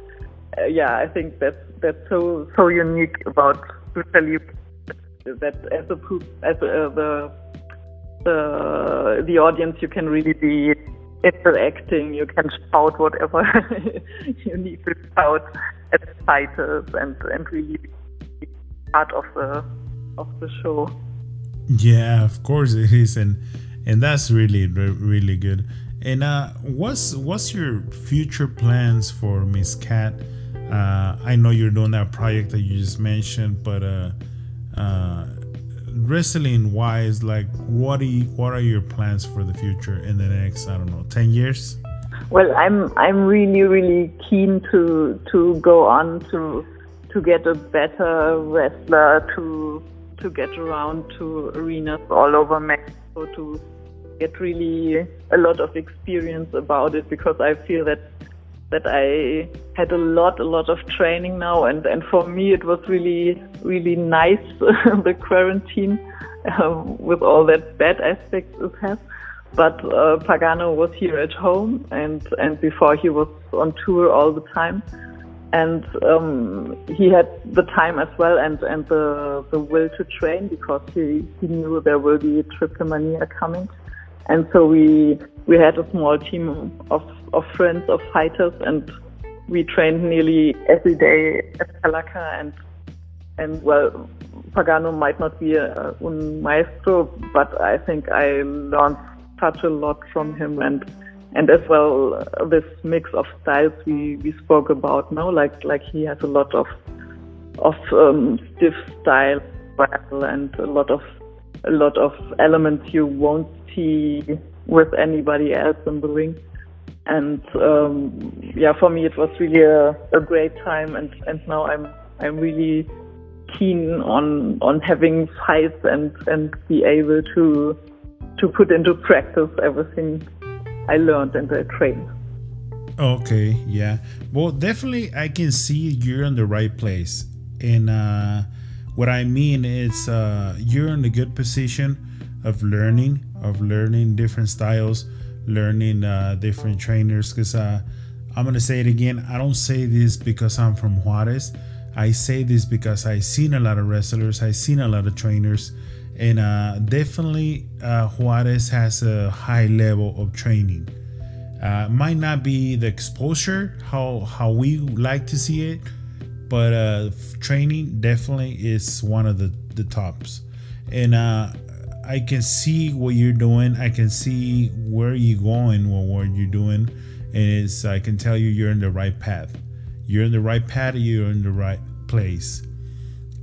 D: Uh, yeah, I think that's that's so so unique about Lucha that as a as a, uh, the the the audience you can really be interacting. You can shout whatever you need to shout at fighters and and really be part of the of the show.
A: Yeah, of course it is, and and that's really really good. And uh, what's what's your future plans for Miss Kath? Uh, I know you're doing that project that you just mentioned, but uh, uh, wrestling wise, like what are you, what are your plans for the future in the next I don't know ten years?
D: Well, I'm I'm really really keen to to go on to to get a better wrestler to to get around to arenas all over Mexico to get really a lot of experience about it because I feel that that I had a lot, a lot of training now, and and for me it was really, really nice the quarantine um, with all that bad aspects it has. But uh, Pagano was here at home, and and before he was on tour all the time, and um, he had the time as well and and the the will to train because he he knew there will be a Triple Mania coming. And so we we had a small team of, of friends of fighters and we trained nearly every day at Calaca and and well Pagano might not be a, un maestro but I think I learned such a lot from him and and as well uh, this mix of styles we, we spoke about now like like he has a lot of of um, stiff style and a lot of a lot of elements you won't see with anybody else in the ring. And um, yeah, for me it was really a, a great time, and, and now I'm I'm really keen on on having fights and and be able to to put into practice everything I learned and I trained.
A: Okay, yeah. Well, definitely I can see you're in the right place. And uh what I mean is uh you're in a good position of learning of learning different styles, learning uh, different trainers. Because uh, I'm gonna say it again. I don't say this because I'm from Juarez. I say this because I've seen a lot of wrestlers. I've seen a lot of trainers, and uh, definitely uh, Juarez has a high level of training. Uh, might not be the exposure how how we like to see it, but uh, training definitely is one of the the tops. And I can see what you're doing. I can see where you're going or what you're doing. And it's I can tell you you're in the right path. You're in the right path, you're in the right place.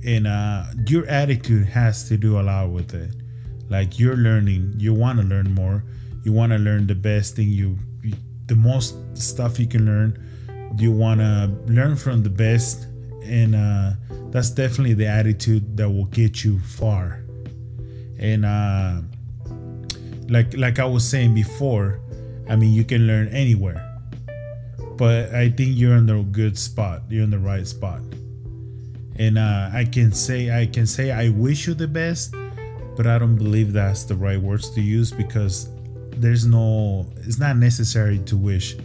A: And uh, your attitude has to do a lot with it. Like you're learning, you want to learn more. You want to learn the best thing you, the most stuff you can learn. You want to learn from the best. And uh, that's definitely the attitude that will get you far and uh, like like I was saying before, I mean you can learn anywhere, but I think you're in the good spot. You're in the right spot, and uh, I can say I can say I wish you the best, but I don't believe that's the right words to use because there's no it's not necessary to wish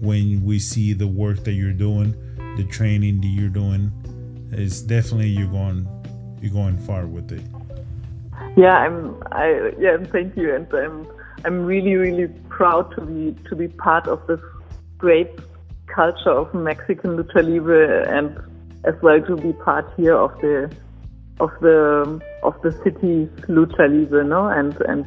A: when we see the work that you're doing, the training that you're doing. It's definitely you're going you're going far with it.
D: Yeah, I'm. I yeah, thank you, and I'm. I'm really, really proud to be to be part of this great culture of Mexican lucha libre, and as well to be part here of the of the of the city's lucha libre, no, and and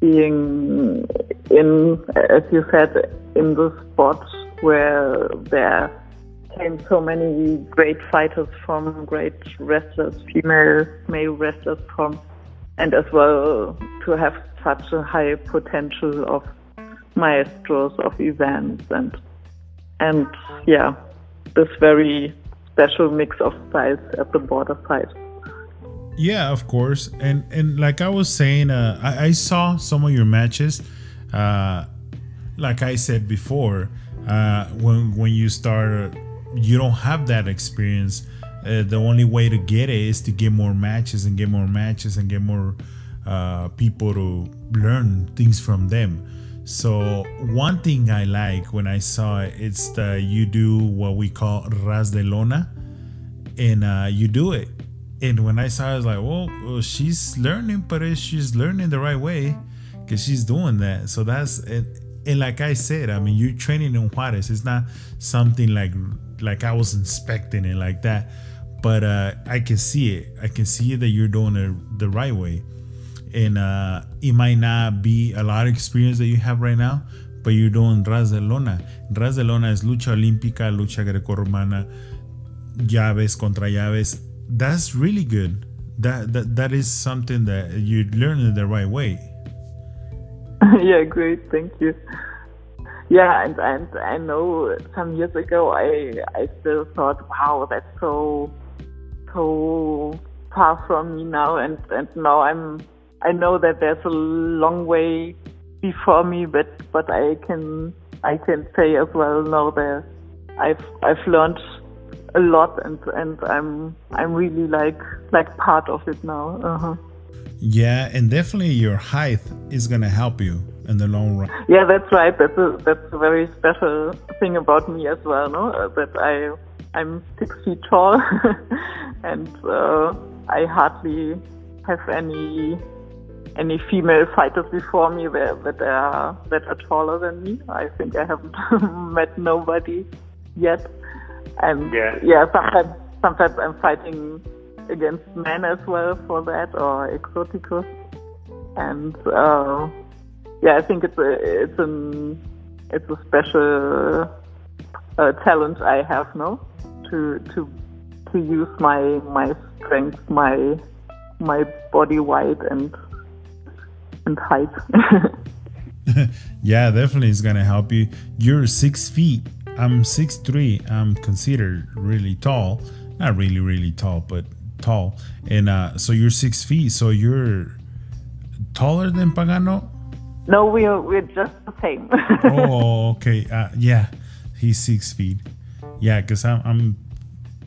D: being in, as you said, in the spot where there came so many great fighters from, great wrestlers, female, male wrestlers from and as well to have such a high potential of maestros of events and and yeah this very special mix of styles at the border side.
A: Yeah of course. And and like i was saying uh, I, I, saw some of your matches uh, like i said before uh, when when you start you don't have that experience uh, the only way to get it is to get more matches and get more matches and get more uh, people to learn things from them. So one thing I like when I saw it, it's that you do what we call ras de lona, and uh, you do it. And when I saw, it, I was like, well, well she's learning, but she's learning the right way because she's doing that. So that's it. and like I said, I mean, you're training in Juarez. It's not something like like I was inspecting it like that, but uh, I can see it. I can see that you're doing it the right way, and uh, it might not be a lot of experience that you have right now, but you're doing Ras de Lona. Ras de Lona is lucha olímpica, lucha greco-romana, llaves contra llaves. That's really good. That that that is something that you learn it the right way.
D: yeah, great, thank you. Yeah, and and I know some years ago I I still thought, wow, that's so so far from me now, and and now I'm I know that there's a long way before me, but but I can I can say as well now that I've I've learned a lot, and and I'm I'm really like like part of it now. Uh-huh.
A: Yeah, and definitely your height is gonna help you in the long run.
D: Yeah, that's right. That's a that's a very special thing about me as well. No, that I I'm six feet tall, and uh, I hardly have any any female fighters before me that that are that are taller than me. I think I haven't met nobody yet. And
E: Yeah.
D: yeah, sometimes sometimes I'm fighting against men as well for that or exoticos. And uh, yeah, I think it's a it's an it's a special uh, talent I have now to to to use my my strength, my my body weight and and height.
A: yeah, definitely it's gonna help you. You're six feet. I'm six three. I'm considered really tall. Not really, really tall, but tall. And uh, so you're six feet. So you're taller than Pagano.
D: no, we're we're just the same.
A: Oh, okay. Uh, yeah, he's six feet. Yeah, cause I'm I'm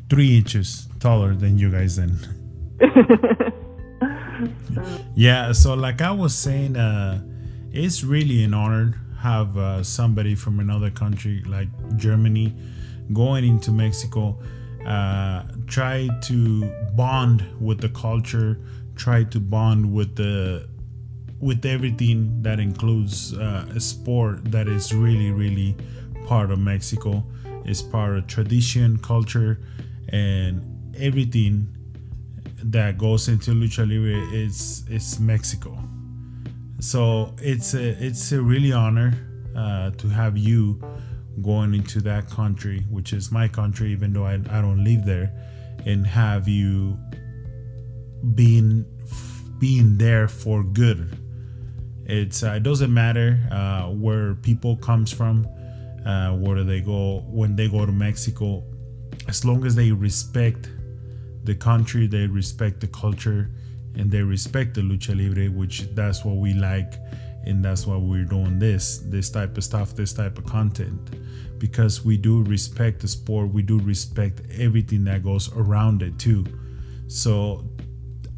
A: three inches taller than you guys then. yeah so like i was saying uh it's really an honor have uh, somebody from another country like germany going into mexico uh try to bond with the culture try to bond with the with everything that includes uh, a sport that is really really part of mexico is part of tradition culture and everything that goes into lucha libre is is Mexico. So it's a it's a really honor uh, to have you going into that country, which is my country, even though I, I don't live there, and have you being being there for good. It's uh, it doesn't matter uh, where people comes from, uh, where they go when they go to Mexico, as long as they respect the country, they respect the culture, and they respect the lucha libre, which that's what we like, and that's why we're doing this, this type of stuff, this type of content, because we do respect the sport, we do respect everything that goes around it too. So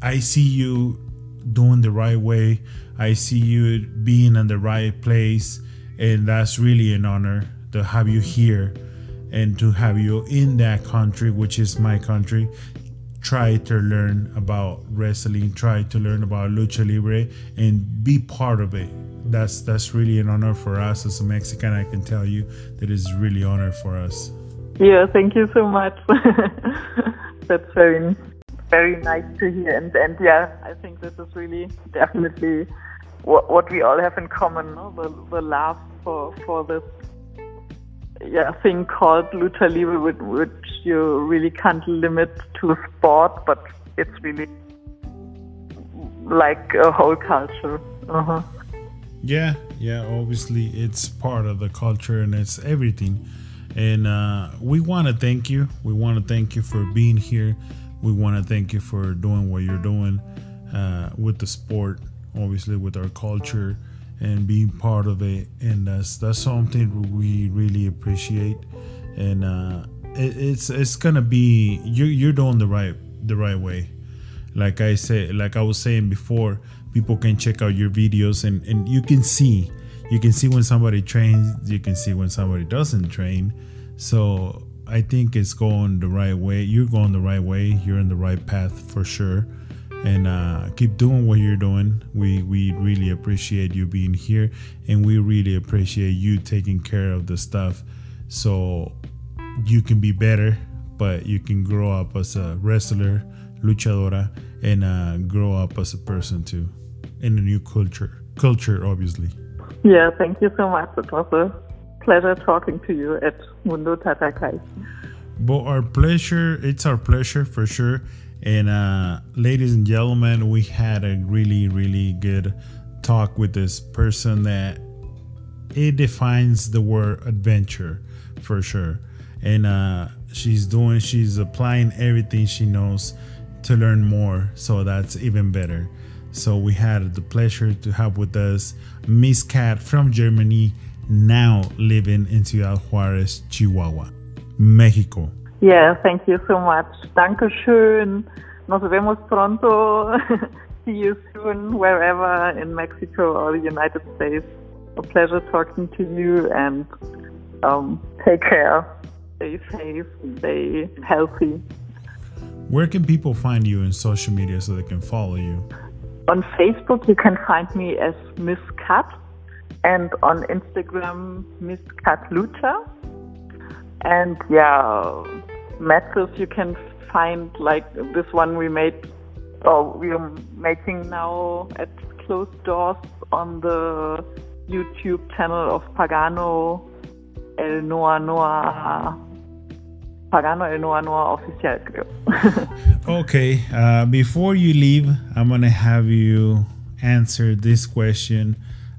A: I see you doing the right way. I see you being in the right place, and that's really an honor to have you here and to have you in that country, which is my country. Try to learn about wrestling, try to learn about lucha libre, and be part of it. That's that's really an honor for us as a Mexican. I can tell you that is really honor for us.
D: yeah, thank you so much. That's very very nice to hear. And and yeah, I think this is really definitely what what we all have in common. No? The the love for for this yeah thing called lucha libre, which, you really can't limit to sport, but it's really like a whole culture. Uh-huh.
A: Yeah, yeah. Obviously, it's part of the culture and it's everything. And uh, we want to thank you. We want to thank you for being here. We want to thank you for doing what you're doing uh, with the sport, obviously with our culture and being part of it. And that's that's something we really appreciate. And uh, it, it's it's gonna be you're you're doing the right the right way like I said, like I was saying before, people can check out your videos and, and you can see, you can see when somebody trains, you can see when somebody doesn't train. So I think it's going the right way. You're going the right way. You're in the right path for sure. And uh, keep doing what you're doing. We we really appreciate you being here, and we really appreciate you taking care of the stuff, so you can be better, but you can grow up as a wrestler, luchadora, and uh, grow up as a person too, in a new culture. Culture, obviously.
D: Yeah, thank you so much. It was a pleasure talking to you at Mundo Tatakai.
A: But our pleasure, it's our pleasure for sure. And uh, ladies and gentlemen, we had a really, really good talk with this person that it defines the word adventure for sure. And uh, she's doing, she's applying everything she knows to learn more. So that's even better. So we had the pleasure to have with us Miss Kath from Germany, now living in Ciudad Juarez, Chihuahua, Mexico.
D: Yeah, thank you so much. Dankeschön. Nos vemos pronto. See you soon, wherever in Mexico or the United States. A pleasure talking to you and um, take care. Stay safe, stay healthy.
A: Where can people find you in social media so they can follow you?
D: On Facebook, you can find me as Miss Kath, and on Instagram, Miss Kath Lucha. And yeah, matches you can find like this one we made, or we are making now at closed doors on the YouTube channel of Pagano El Noa Noa. Pagano El Noa Noa creo.
A: Okay, uh, before you leave, I'm gonna have you answer this question.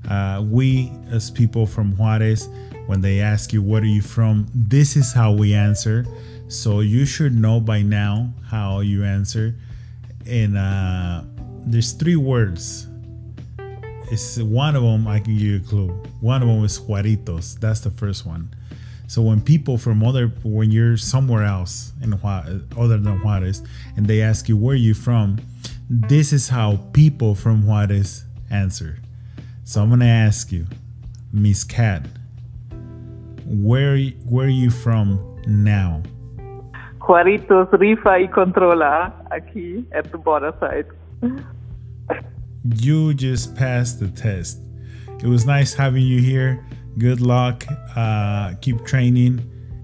A: Uh, we, as people from Juarez, when they ask you, What are you from? this is how we answer. So you should know by now how you answer. And uh, there's three words. It's one of them, I can give you a clue. One of them is Juaritos. That's the first one. So when people from other, when you're somewhere else in Juarez, other than Juarez, and they ask you where you from, this is how people from Juarez answer. So I'm gonna ask you, Miss Kath, where where are you from now?
D: Juaritos rifa y controla aquí at the border side.
A: You just passed the test. It was nice having you here. Good luck. Uh, keep training,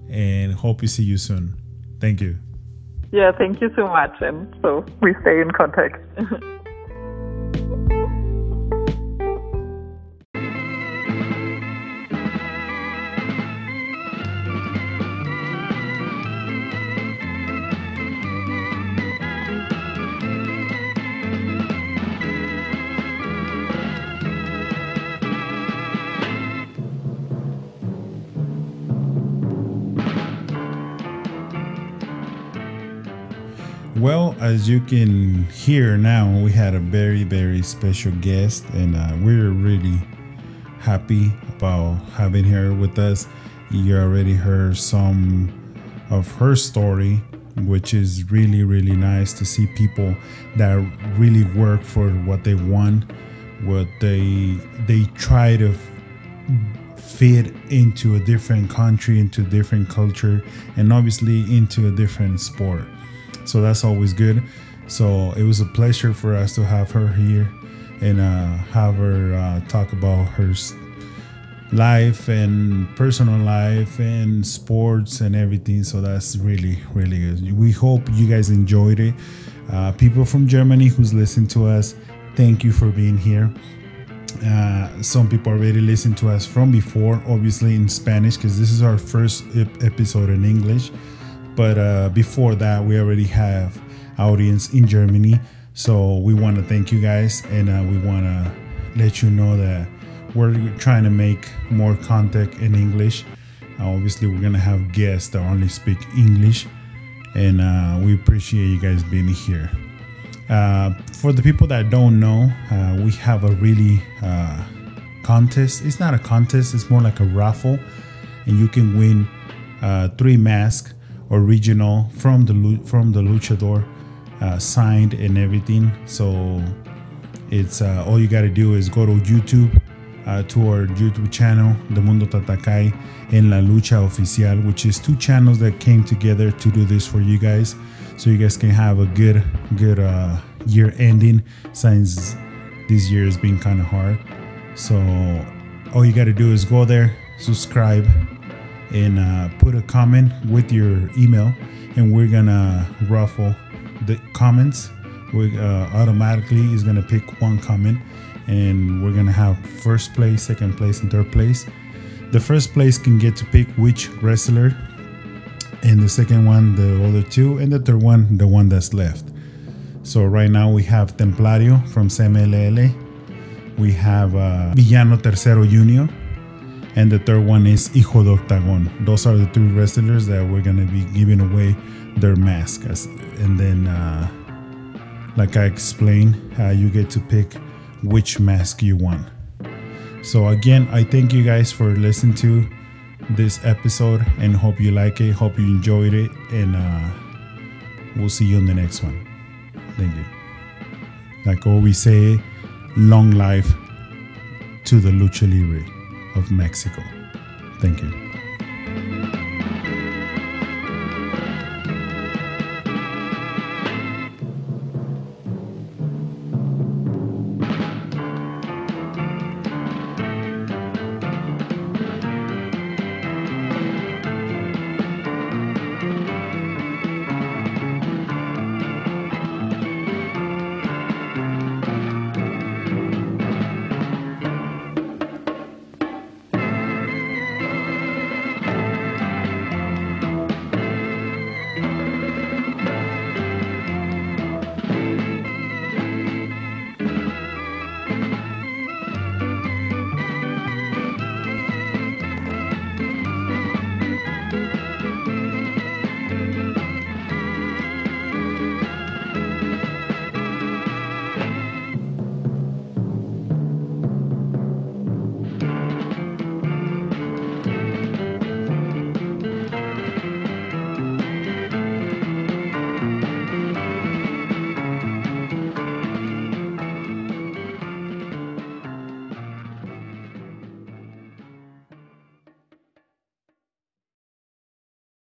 A: and hope to see you soon. Thank you.
D: Yeah, thank you so much. And so we stay in contact.
A: Well, as you can hear now, we had a very, very special guest, and uh, we're really happy about having her with us. You already heard some of her story, which is really, really nice to see people that really work for what they want, what they they try to fit into a different country, into a different culture, and obviously into a different sport. So that's always good. So it was a pleasure for us to have her here and uh, have her uh, talk about her life and personal life and sports and everything. So that's really, really good. We hope you guys enjoyed it. Uh, people from Germany who's listened to us, thank you for being here. Uh, some people already listened to us from before, obviously in Spanish, because this is our first ep- episode in English. But uh, before that, we already have audience in Germany. So we want to thank you guys, and uh, we want to let you know that we're trying to make more content in English. Uh, obviously, we're gonna have guests that only speak English, and uh, we appreciate you guys being here. Uh, for the people that don't know, uh, we have a really contest. It's not a contest; it's more like a raffle, and you can win three masks original from the from the luchador, uh, signed and everything. So it's uh, all you got to do is go to YouTube, uh, to our YouTube channel, The Mundo Tatakai and La Lucha Oficial, which is two channels that came together to do this for you guys, so you guys can have a good, good, uh, year ending since this year has been kind of hard. So all you got to do is go there, subscribe, and uh, put a comment with your email, and we're gonna ruffle the comments. We uh, automatically is gonna pick one comment, and we're gonna have first place, second place, and third place. The first place can get to pick which wrestler, and the second one the other two, and the third one the one that's left. So right now we have Templario from CMLL. We have uh, Villano Tercero Junior. And the third one is Hijo de Octagon. Those are the three wrestlers that we're going to be giving away their mask. As, and then, uh, like I explained, uh, you get to pick which mask you want. So again, I thank you guys for listening to this episode and hope you like it. Hope you enjoyed it. And uh, we'll see you on the next one. Thank you. Like always say, long life to the Lucha Libre of Mexico. Thank you.